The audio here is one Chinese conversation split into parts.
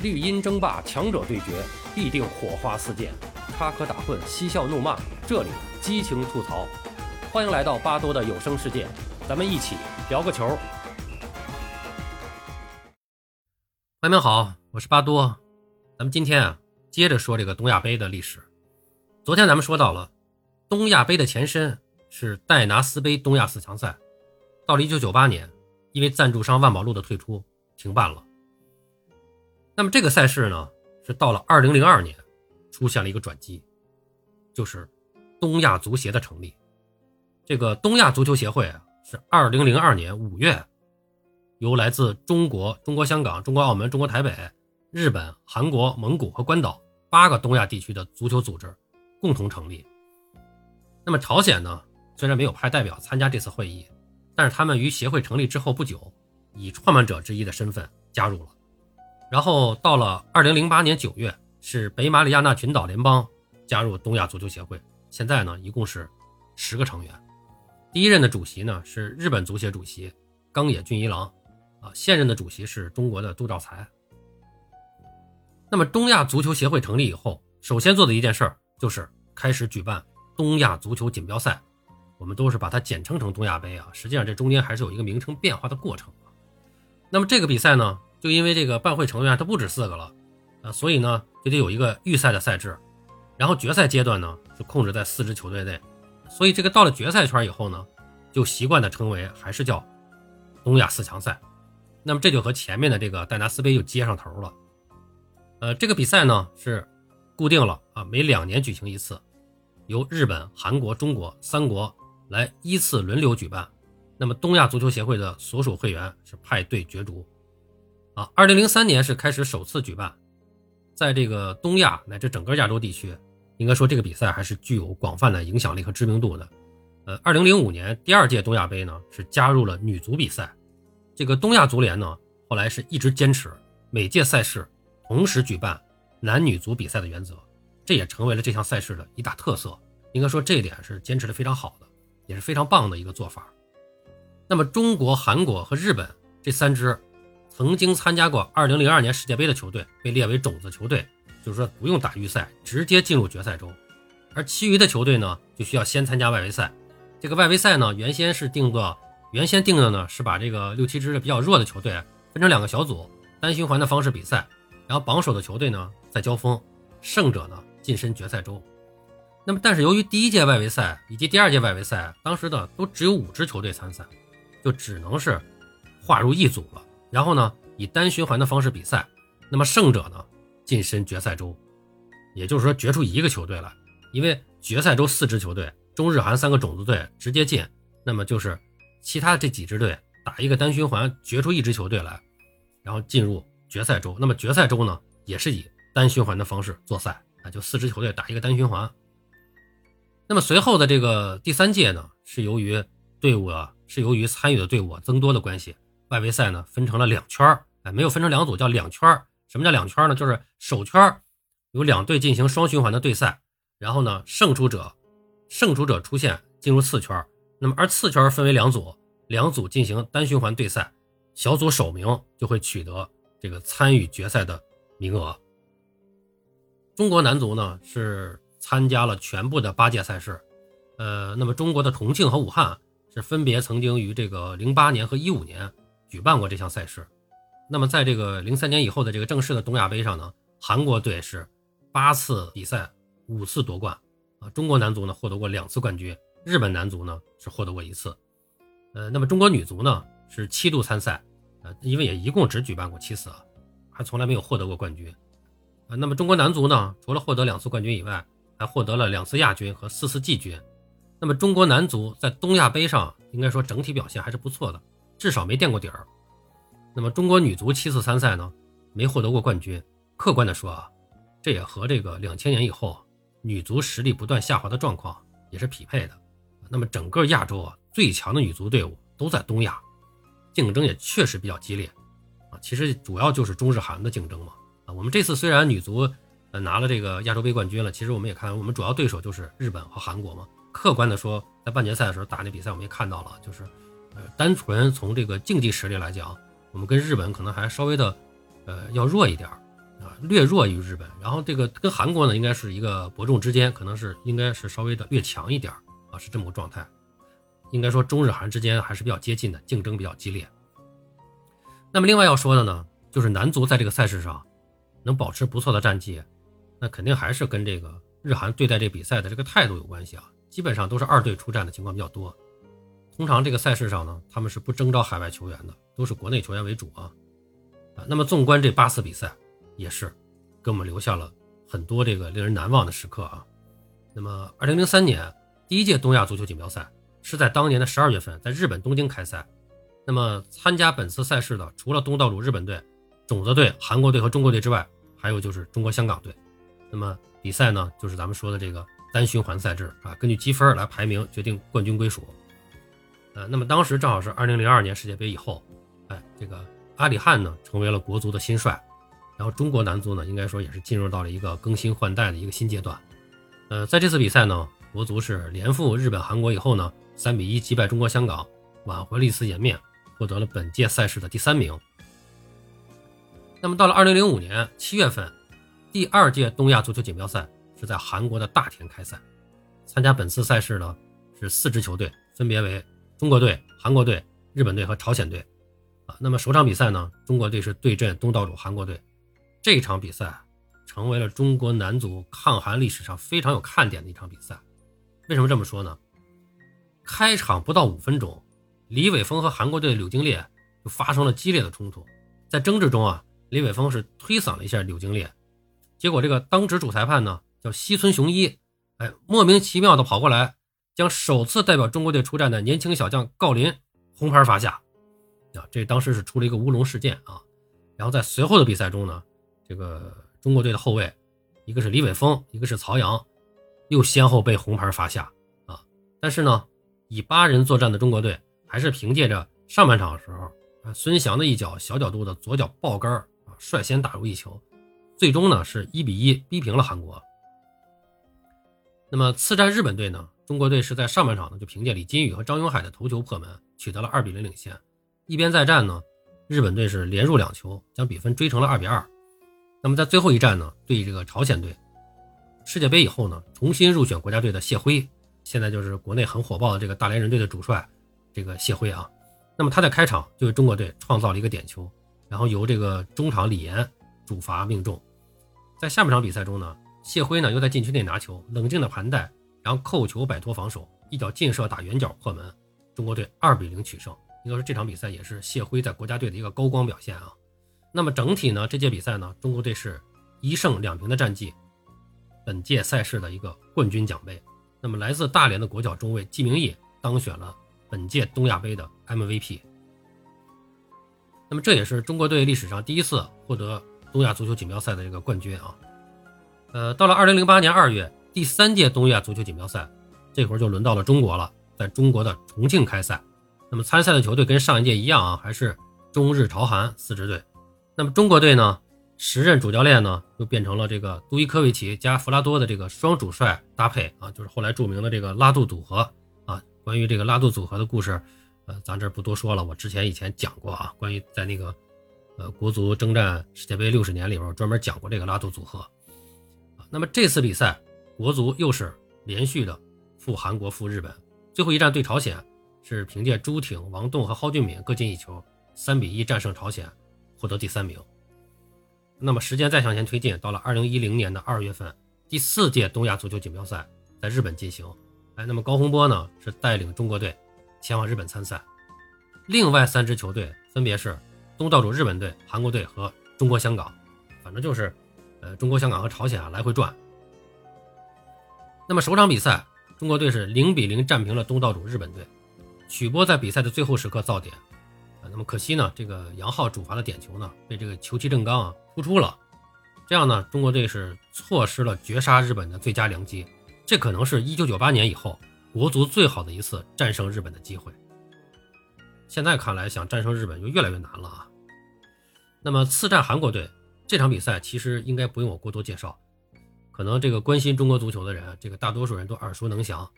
绿茵争霸，强者对决，必定火花四溅，插科打诨，嬉笑怒骂，这里激情吐槽。欢迎来到巴多的有声世界，咱们一起聊个球。朋友们好，我是巴多，咱们今天啊接着说这个东亚杯的历史。昨天咱们说到了东亚杯的前身是戴拿斯杯东亚四强赛，到了1998年，因为赞助商万宝路的退出停办了。那么这个赛事呢，是到了2002年出现了一个转机，就是东亚足协的成立。这个东亚足球协会啊，是2002年5月由来自中国、中国香港、中国澳门、中国台北、日本、韩国、蒙古和关岛八个东亚地区的足球组织共同成立。那么朝鲜呢，虽然没有派代表参加这次会议，但是他们于协会成立之后不久，以创办者之一的身份加入了。然后到了二零零八年九月，是北马里亚纳群岛联邦加入东亚足球协会。现在呢，一共是十个成员。第一任的主席呢是日本足协主席冈野俊一郎，啊，现任的主席是中国的杜兆才。那么东亚足球协会成立以后，首先做的一件事儿就是开始举办东亚足球锦标赛。我们都是把它简称成东亚杯啊，实际上这中间还是有一个名称变化的过程那么这个比赛呢？就因为这个办会成员他不止四个了，啊，所以呢就得有一个预赛的赛制，然后决赛阶段呢就控制在四支球队内，所以这个到了决赛圈以后呢，就习惯的称为还是叫东亚四强赛。那么这就和前面的这个戴拿斯杯又接上头了。呃，这个比赛呢是固定了啊，每两年举行一次，由日本、韩国、中国三国来依次轮流举办。那么东亚足球协会的所属会员是派队角逐。啊，二零零三年是开始首次举办，在这个东亚乃至整个亚洲地区，应该说这个比赛还是具有广泛的影响力和知名度的。呃，二零零五年第二届东亚杯呢是加入了女足比赛，这个东亚足联呢后来是一直坚持每届赛事同时举办男女足比赛的原则，这也成为了这项赛事的一大特色。应该说这一点是坚持的非常好的，也是非常棒的一个做法。那么中国、韩国和日本这三支。曾经参加过2002年世界杯的球队被列为种子球队，就是说不用打预赛，直接进入决赛周。而其余的球队呢，就需要先参加外围赛。这个外围赛呢，原先是定个，原先定的呢是把这个六七支比较弱的球队分成两个小组，单循环的方式比赛，然后榜首的球队呢再交锋，胜者呢晋身决赛周。那么，但是由于第一届外围赛以及第二届外围赛当时的都只有五支球队参赛，就只能是划入一组了。然后呢，以单循环的方式比赛，那么胜者呢晋身决赛周，也就是说决出一个球队来。因为决赛周四支球队，中日韩三个种子队直接进，那么就是其他这几支队打一个单循环决出一支球队来，然后进入决赛周。那么决赛周呢也是以单循环的方式做赛啊，就四支球队打一个单循环。那么随后的这个第三届呢，是由于队伍啊，是由于参与的队伍增多的关系。外围赛呢分成了两圈儿，哎，没有分成两组，叫两圈儿。什么叫两圈呢？就是首圈儿有两队进行双循环的对赛，然后呢胜出者，胜出者出现进入次圈儿。那么而次圈分为两组，两组进行单循环对赛，小组首名就会取得这个参与决赛的名额。中国男足呢是参加了全部的八届赛事，呃，那么中国的重庆和武汉是分别曾经于这个零八年和一五年。举办过这项赛事，那么在这个零三年以后的这个正式的东亚杯上呢，韩国队是八次比赛五次夺冠，啊，中国男足呢获得过两次冠军，日本男足呢是获得过一次，呃，那么中国女足呢是七度参赛，呃，因为也一共只举办过七次啊，还从来没有获得过冠军，啊，那么中国男足呢除了获得两次冠军以外，还获得了两次亚军和四次季军，那么中国男足在东亚杯上应该说整体表现还是不错的。至少没垫过底儿。那么中国女足七次参赛呢，没获得过冠军。客观的说啊，这也和这个两千年以后女足实力不断下滑的状况也是匹配的。那么整个亚洲啊，最强的女足队伍都在东亚，竞争也确实比较激烈啊。其实主要就是中日韩的竞争嘛。啊，我们这次虽然女足呃拿了这个亚洲杯冠军了，其实我们也看我们主要对手就是日本和韩国嘛。客观的说，在半决赛的时候打那比赛，我们也看到了，就是。呃单纯从这个竞技实力来讲，我们跟日本可能还稍微的，呃，要弱一点啊，略弱于日本。然后这个跟韩国呢，应该是一个伯仲之间，可能是应该是稍微的略强一点啊，是这么个状态。应该说中日韩之间还是比较接近的，竞争比较激烈。那么另外要说的呢，就是男足在这个赛事上能保持不错的战绩，那肯定还是跟这个日韩对待这比赛的这个态度有关系啊。基本上都是二队出战的情况比较多。通常这个赛事上呢，他们是不征召海外球员的，都是国内球员为主啊。啊，那么纵观这八次比赛，也是给我们留下了很多这个令人难忘的时刻啊。那么，二零零三年第一届东亚足球锦标赛是在当年的十二月份在日本东京开赛。那么，参加本次赛事的除了东道主日本队、种子队韩国队和中国队之外，还有就是中国香港队。那么比赛呢，就是咱们说的这个单循环赛制啊，根据积分来排名决定冠军归属。呃，那么当时正好是二零零二年世界杯以后，哎，这个阿里汉呢成为了国足的新帅，然后中国男足呢应该说也是进入到了一个更新换代的一个新阶段。呃，在这次比赛呢，国足是连负日本、韩国以后呢，三比一击败中国香港，挽回了一丝颜面，获得了本届赛事的第三名。那么到了二零零五年七月份，第二届东亚足球锦标赛是在韩国的大田开赛，参加本次赛事呢是四支球队，分别为。中国队、韩国队、日本队和朝鲜队，啊，那么首场比赛呢，中国队是对阵东道主韩国队。这场比赛成为了中国男足抗韩历史上非常有看点的一场比赛。为什么这么说呢？开场不到五分钟，李玮峰和韩国队的柳京烈就发生了激烈的冲突。在争执中啊，李玮峰是推搡了一下柳京烈，结果这个当值主裁判呢叫西村雄一，哎，莫名其妙的跑过来。将首次代表中国队出战的年轻小将郜林红牌罚下，啊，这当时是出了一个乌龙事件啊。然后在随后的比赛中呢，这个中国队的后卫，一个是李玮峰，一个是曹阳，又先后被红牌罚下啊。但是呢，以八人作战的中国队还是凭借着上半场的时候，啊，孙祥的一脚小角度的左脚爆杆啊，率先打入一球，最终呢是一比一逼平了韩国。那么次战日本队呢？中国队是在上半场呢，就凭借李金羽和张永海的头球破门，取得了二比零领先。一边再战呢，日本队是连入两球，将比分追成了二比二。那么在最后一战呢，对这个朝鲜队，世界杯以后呢，重新入选国家队的谢辉，现在就是国内很火爆的这个大连人队的主帅，这个谢辉啊。那么他在开场就为中国队创造了一个点球，然后由这个中场李岩主罚命中。在下半场比赛中呢，谢辉呢又在禁区内拿球，冷静的盘带。然后扣球摆脱防守，一脚劲射打远角破门，中国队二比零取胜。应该说这场比赛也是谢辉在国家队的一个高光表现啊。那么整体呢，这届比赛呢，中国队是一胜两平的战绩，本届赛事的一个冠军奖杯。那么来自大连的国脚中卫季明义当选了本届东亚杯的 MVP。那么这也是中国队历史上第一次获得东亚足球锦标赛的这个冠军啊。呃，到了二零零八年二月。第三届东亚足球锦标赛，这会儿就轮到了中国了，在中国的重庆开赛。那么参赛的球队跟上一届一样啊，还是中日朝韩四支队。那么中国队呢，时任主教练呢，又变成了这个杜伊科维奇加弗拉多的这个双主帅搭配啊，就是后来著名的这个拉杜组合啊。关于这个拉杜组合的故事，呃，咱这不多说了，我之前以前讲过啊，关于在那个呃国足征战世界杯六十年里边专门讲过这个拉杜组合。那么这次比赛。国足又是连续的负韩国、负日本，最后一战对朝鲜是凭借朱挺、王栋和蒿俊闵各进一球，三比一战胜朝鲜，获得第三名。那么时间再向前推进，到了二零一零年的二月份，第四届东亚足球锦标赛在日本进行。哎，那么高洪波呢是带领中国队前往日本参赛，另外三支球队分别是东道主日本队、韩国队和中国香港，反正就是呃中国香港和朝鲜啊来回转。那么首场比赛，中国队是零比零战平了东道主日本队。曲波在比赛的最后时刻造点，啊，那么可惜呢，这个杨浩主罚的点球呢，被这个球旗正刚啊突出了，这样呢，中国队是错失了绝杀日本的最佳良机。这可能是一九九八年以后国足最好的一次战胜日本的机会。现在看来，想战胜日本就越来越难了啊。那么次战韩国队这场比赛，其实应该不用我过多介绍。可能这个关心中国足球的人，这个大多数人都耳熟能详。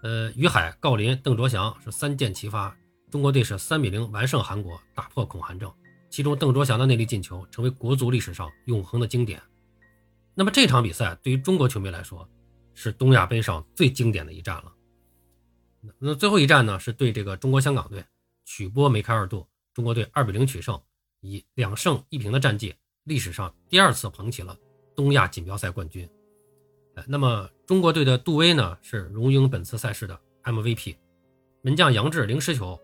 呃，于海、郜林、邓卓翔是三箭齐发，中国队是三比零完胜韩国，打破恐韩症，其中邓卓翔的那粒进球成为国足历史上永恒的经典。那么这场比赛对于中国球迷来说，是东亚杯上最经典的一战了。那最后一战呢，是对这个中国香港队，曲波梅开二度，中国队二比零取胜，以两胜一平的战绩，历史上第二次捧起了东亚锦标赛冠军。那么中国队的杜威呢，是荣膺本次赛事的 MVP，门将杨志零失球，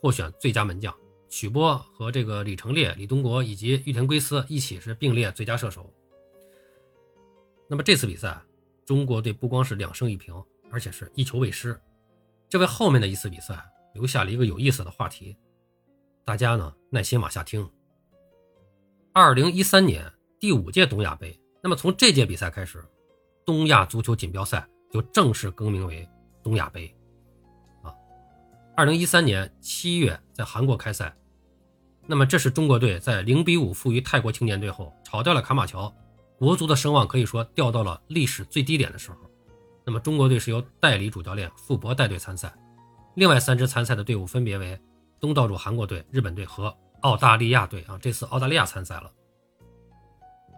获选最佳门将。曲波和这个李成烈、李东国以及玉田圭司一起是并列最佳射手。那么这次比赛，中国队不光是两胜一平，而且是一球未失。这为后面的一次比赛留下了一个有意思的话题，大家呢耐心往下听。二零一三年第五届东亚杯，那么从这届比赛开始，东亚足球锦标赛就正式更名为东亚杯。啊，二零一三年七月在韩国开赛，那么这是中国队在零比五负于泰国青年队后，炒掉了卡马乔，国足的声望可以说掉到了历史最低点的时候。那么中国队是由代理主教练傅博带队参赛，另外三支参赛的队伍分别为东道主韩国队、日本队和澳大利亚队啊。这次澳大利亚参赛了。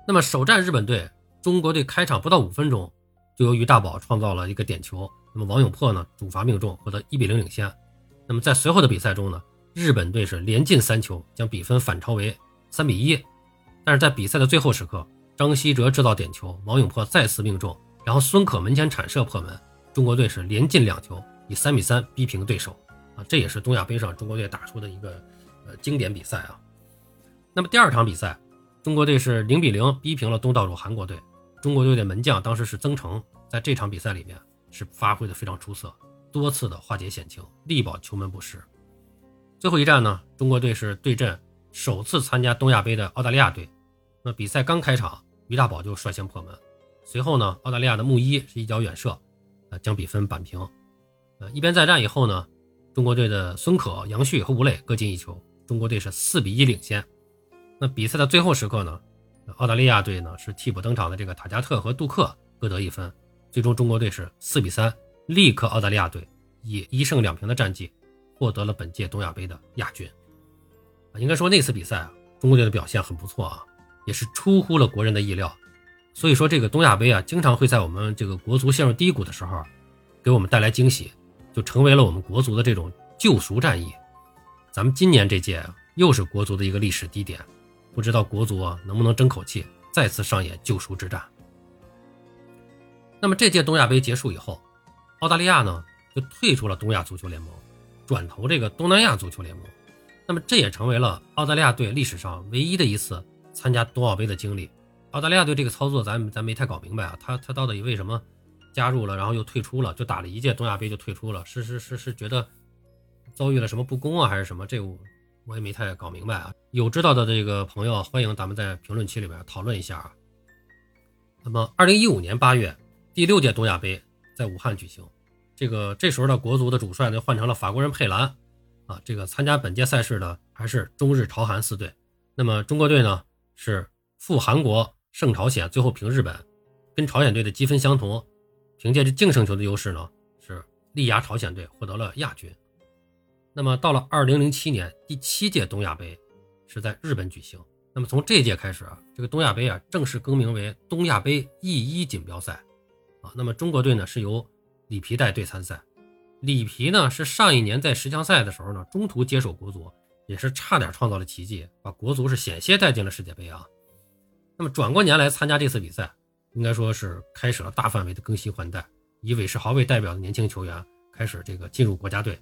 那么首战日本队，中国队开场不到五分钟，就由于大宝创造了一个点球，那么王永珀呢主罚命中，获得一比零领先。那么在随后的比赛中呢，日本队是连进三球，将比分反超为三比一。但是在比赛的最后时刻，张稀哲制造点球，王永珀再次命中。然后孙可门前铲射破门，中国队是连进两球，以三比三逼平对手啊！这也是东亚杯上中国队打出的一个呃经典比赛啊。那么第二场比赛，中国队是零比零逼平了东道主韩国队。中国队的门将当时是曾诚，在这场比赛里面是发挥的非常出色，多次的化解险情，力保球门不失。最后一战呢，中国队是对阵首次参加东亚杯的澳大利亚队。那比赛刚开场，于大宝就率先破门。随后呢，澳大利亚的穆伊是一脚远射，呃，将比分扳平。呃，一边再战以后呢，中国队的孙可、杨旭和吴磊各进一球，中国队是四比一领先。那比赛的最后时刻呢，澳大利亚队呢是替补登场的这个塔加特和杜克各得一分，最终中国队是四比三力克澳大利亚队，以一胜两平的战绩获得了本届东亚杯的亚军。啊，应该说那次比赛啊，中国队的表现很不错啊，也是出乎了国人的意料。所以说，这个东亚杯啊，经常会在我们这个国足陷入低谷的时候，给我们带来惊喜，就成为了我们国足的这种救赎战役。咱们今年这届啊，又是国足的一个历史低点，不知道国足啊能不能争口气，再次上演救赎之战。那么这届东亚杯结束以后，澳大利亚呢就退出了东亚足球联盟，转投这个东南亚足球联盟。那么这也成为了澳大利亚队历史上唯一的一次参加冬奥杯的经历。澳大利亚队这个操作，咱咱没太搞明白啊，他他到底为什么加入了，然后又退出了，就打了一届东亚杯就退出了，是是是是觉得遭遇了什么不公啊，还是什么？这我我也没太搞明白啊。有知道的这个朋友，欢迎咱们在评论区里边讨论一下啊。那么，二零一五年八月，第六届东亚杯在武汉举行，这个这时候的国足的主帅呢换成了法国人佩兰啊，这个参加本届赛事的还是中日朝韩四队，那么中国队呢是赴韩国。胜朝鲜，最后平日本，跟朝鲜队的积分相同，凭借着净胜球的优势呢，是力压朝鲜队获得了亚军。那么到了二零零七年第七届东亚杯是在日本举行。那么从这届开始啊，这个东亚杯啊正式更名为东亚杯 E 一锦标赛啊。那么中国队呢是由里皮带队参赛，里皮呢是上一年在十强赛的时候呢中途接手国足，也是差点创造了奇迹，把国足是险些带进了世界杯啊。那么转过年来参加这次比赛，应该说是开始了大范围的更新换代，以韦世豪为代表的年轻球员开始这个进入国家队。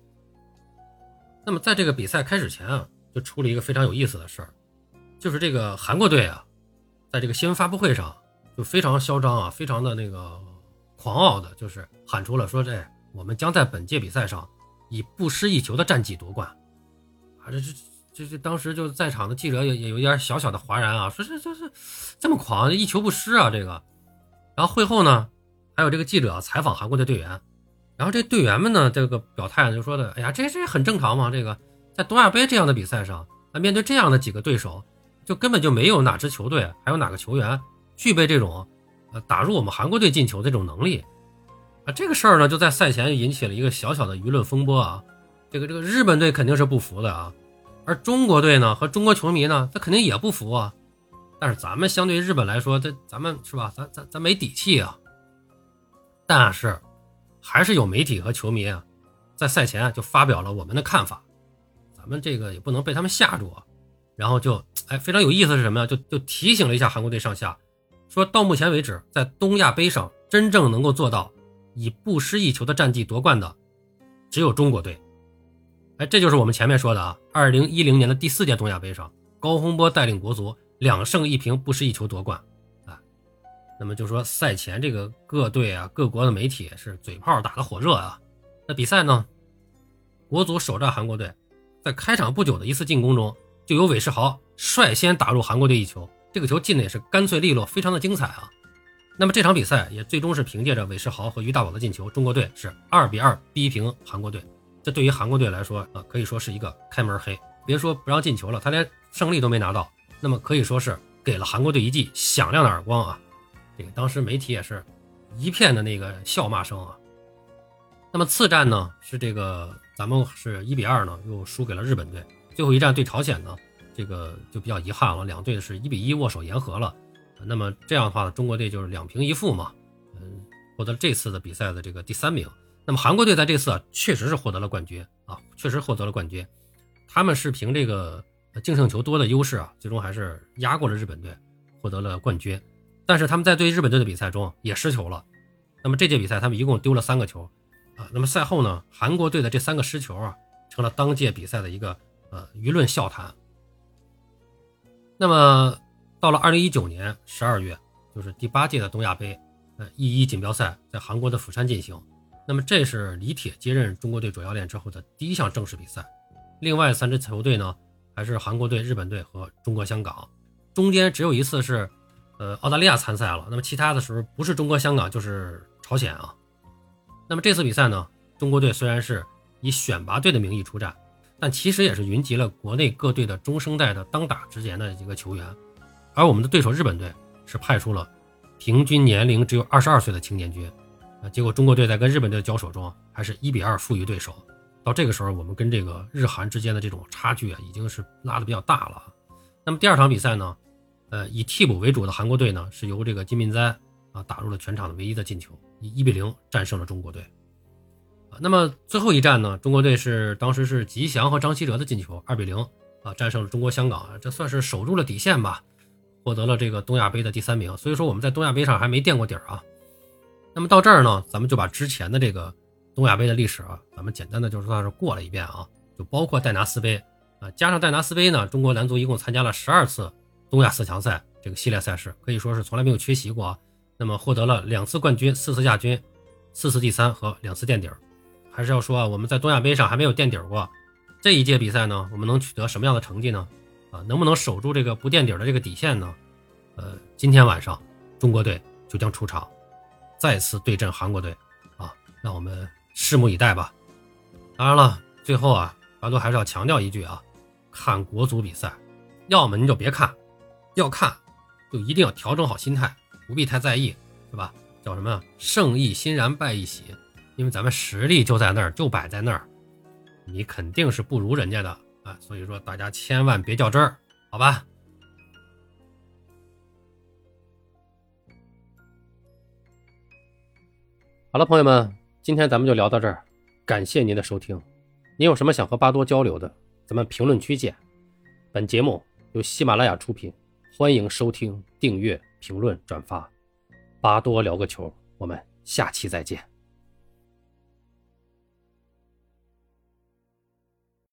那么在这个比赛开始前啊，就出了一个非常有意思的事儿，就是这个韩国队啊，在这个新闻发布会上就非常嚣张啊，非常的那个狂傲的，就是喊出了说这我们将在本届比赛上以不失一球的战绩夺冠，啊这这。这这当时就在场的记者也也有一点小小的哗然啊，说这这这这么狂，一球不失啊这个。然后会后呢，还有这个记者采访韩国的队员，然后这队员们呢这个表态就说的，哎呀，这这很正常嘛，这个在东亚杯这样的比赛上，啊面对这样的几个对手，就根本就没有哪支球队还有哪个球员具备这种呃打入我们韩国队进球这种能力啊。这个事儿呢就在赛前引起了一个小小的舆论风波啊。这个这个日本队肯定是不服的啊。而中国队呢和中国球迷呢，他肯定也不服啊。但是咱们相对日本来说，这咱们是吧？咱咱咱没底气啊。但是还是有媒体和球迷啊，在赛前就发表了我们的看法。咱们这个也不能被他们吓住啊。然后就哎，非常有意思是什么呀？就就提醒了一下韩国队上下，说到目前为止，在东亚杯上真正能够做到以不失一球的战绩夺冠的，只有中国队。哎，这就是我们前面说的啊，二零一零年的第四届东亚杯上，高洪波带领国足两胜一平不失一球夺冠。那么就说赛前这个各队啊、各国的媒体是嘴炮打得火热啊。那比赛呢，国足首战韩国队，在开场不久的一次进攻中。就由韦世豪率先打入韩国队一球，这个球进的也是干脆利落，非常的精彩啊。那么这场比赛也最终是凭借着韦世豪和于大宝的进球，中国队是二比二逼平韩国队。这对于韩国队来说啊，可以说是一个开门黑。别说不让进球了，他连胜利都没拿到，那么可以说是给了韩国队一记响亮的耳光啊。这个当时媒体也是一片的那个笑骂声啊。那么次战呢，是这个咱们是一比二呢，又输给了日本队。最后一战对朝鲜呢，这个就比较遗憾了，两队是一比一握手言和了。那么这样的话呢，中国队就是两平一负嘛，嗯，获得了这次的比赛的这个第三名。那么韩国队在这次啊确实是获得了冠军啊，确实获得了冠军。他们是凭这个净胜球多的优势啊，最终还是压过了日本队，获得了冠军。但是他们在对日本队的比赛中也失球了。那么这届比赛他们一共丢了三个球啊。那么赛后呢，韩国队的这三个失球啊，成了当届比赛的一个。呃，舆论笑谈。那么，到了二零一九年十二月，就是第八届的东亚杯，呃，一一锦标赛在韩国的釜山进行。那么，这是李铁接任中国队主教练之后的第一项正式比赛。另外三支球队呢，还是韩国队、日本队和中国香港。中间只有一次是，呃，澳大利亚参赛了。那么其他的时候不是中国香港就是朝鲜啊。那么这次比赛呢，中国队虽然是以选拔队的名义出战。但其实也是云集了国内各队的中生代的当打之年的一个球员，而我们的对手日本队是派出了平均年龄只有二十二岁的青年军，啊，结果中国队在跟日本队的交手中还是一比二负于对手。到这个时候，我们跟这个日韩之间的这种差距啊，已经是拉的比较大了。那么第二场比赛呢，呃，以替补为主的韩国队呢，是由这个金敏哉啊打入了全场的唯一的进球，以一比零战胜了中国队啊。那么最后一战呢？中国队是当时是吉祥和张稀哲的进球，二比零啊战胜了中国香港，这算是守住了底线吧，获得了这个东亚杯的第三名。所以说我们在东亚杯上还没垫过底儿啊。那么到这儿呢，咱们就把之前的这个东亚杯的历史啊，咱们简单的就是算是过了一遍啊，就包括戴拿斯杯啊，加上戴拿斯杯呢，中国男足一共参加了十二次东亚四强赛这个系列赛事，可以说是从来没有缺席过啊。那么获得了两次冠军、四次亚军、四次第三和两次垫底儿。还是要说啊，我们在东亚杯上还没有垫底过。这一届比赛呢，我们能取得什么样的成绩呢？啊，能不能守住这个不垫底的这个底线呢？呃，今天晚上中国队就将出场，再次对阵韩国队啊，让我们拭目以待吧。当然了，最后啊，巴多还是要强调一句啊，看国足比赛，要么您就别看，要看就一定要调整好心态，不必太在意，是吧？叫什么胜亦欣然，败亦喜。因为咱们实力就在那儿，就摆在那儿，你肯定是不如人家的啊！所以说，大家千万别较真儿，好吧？好了，朋友们，今天咱们就聊到这儿，感谢您的收听。您有什么想和巴多交流的，咱们评论区见。本节目由喜马拉雅出品，欢迎收听、订阅、评论、转发。巴多聊个球，我们下期再见。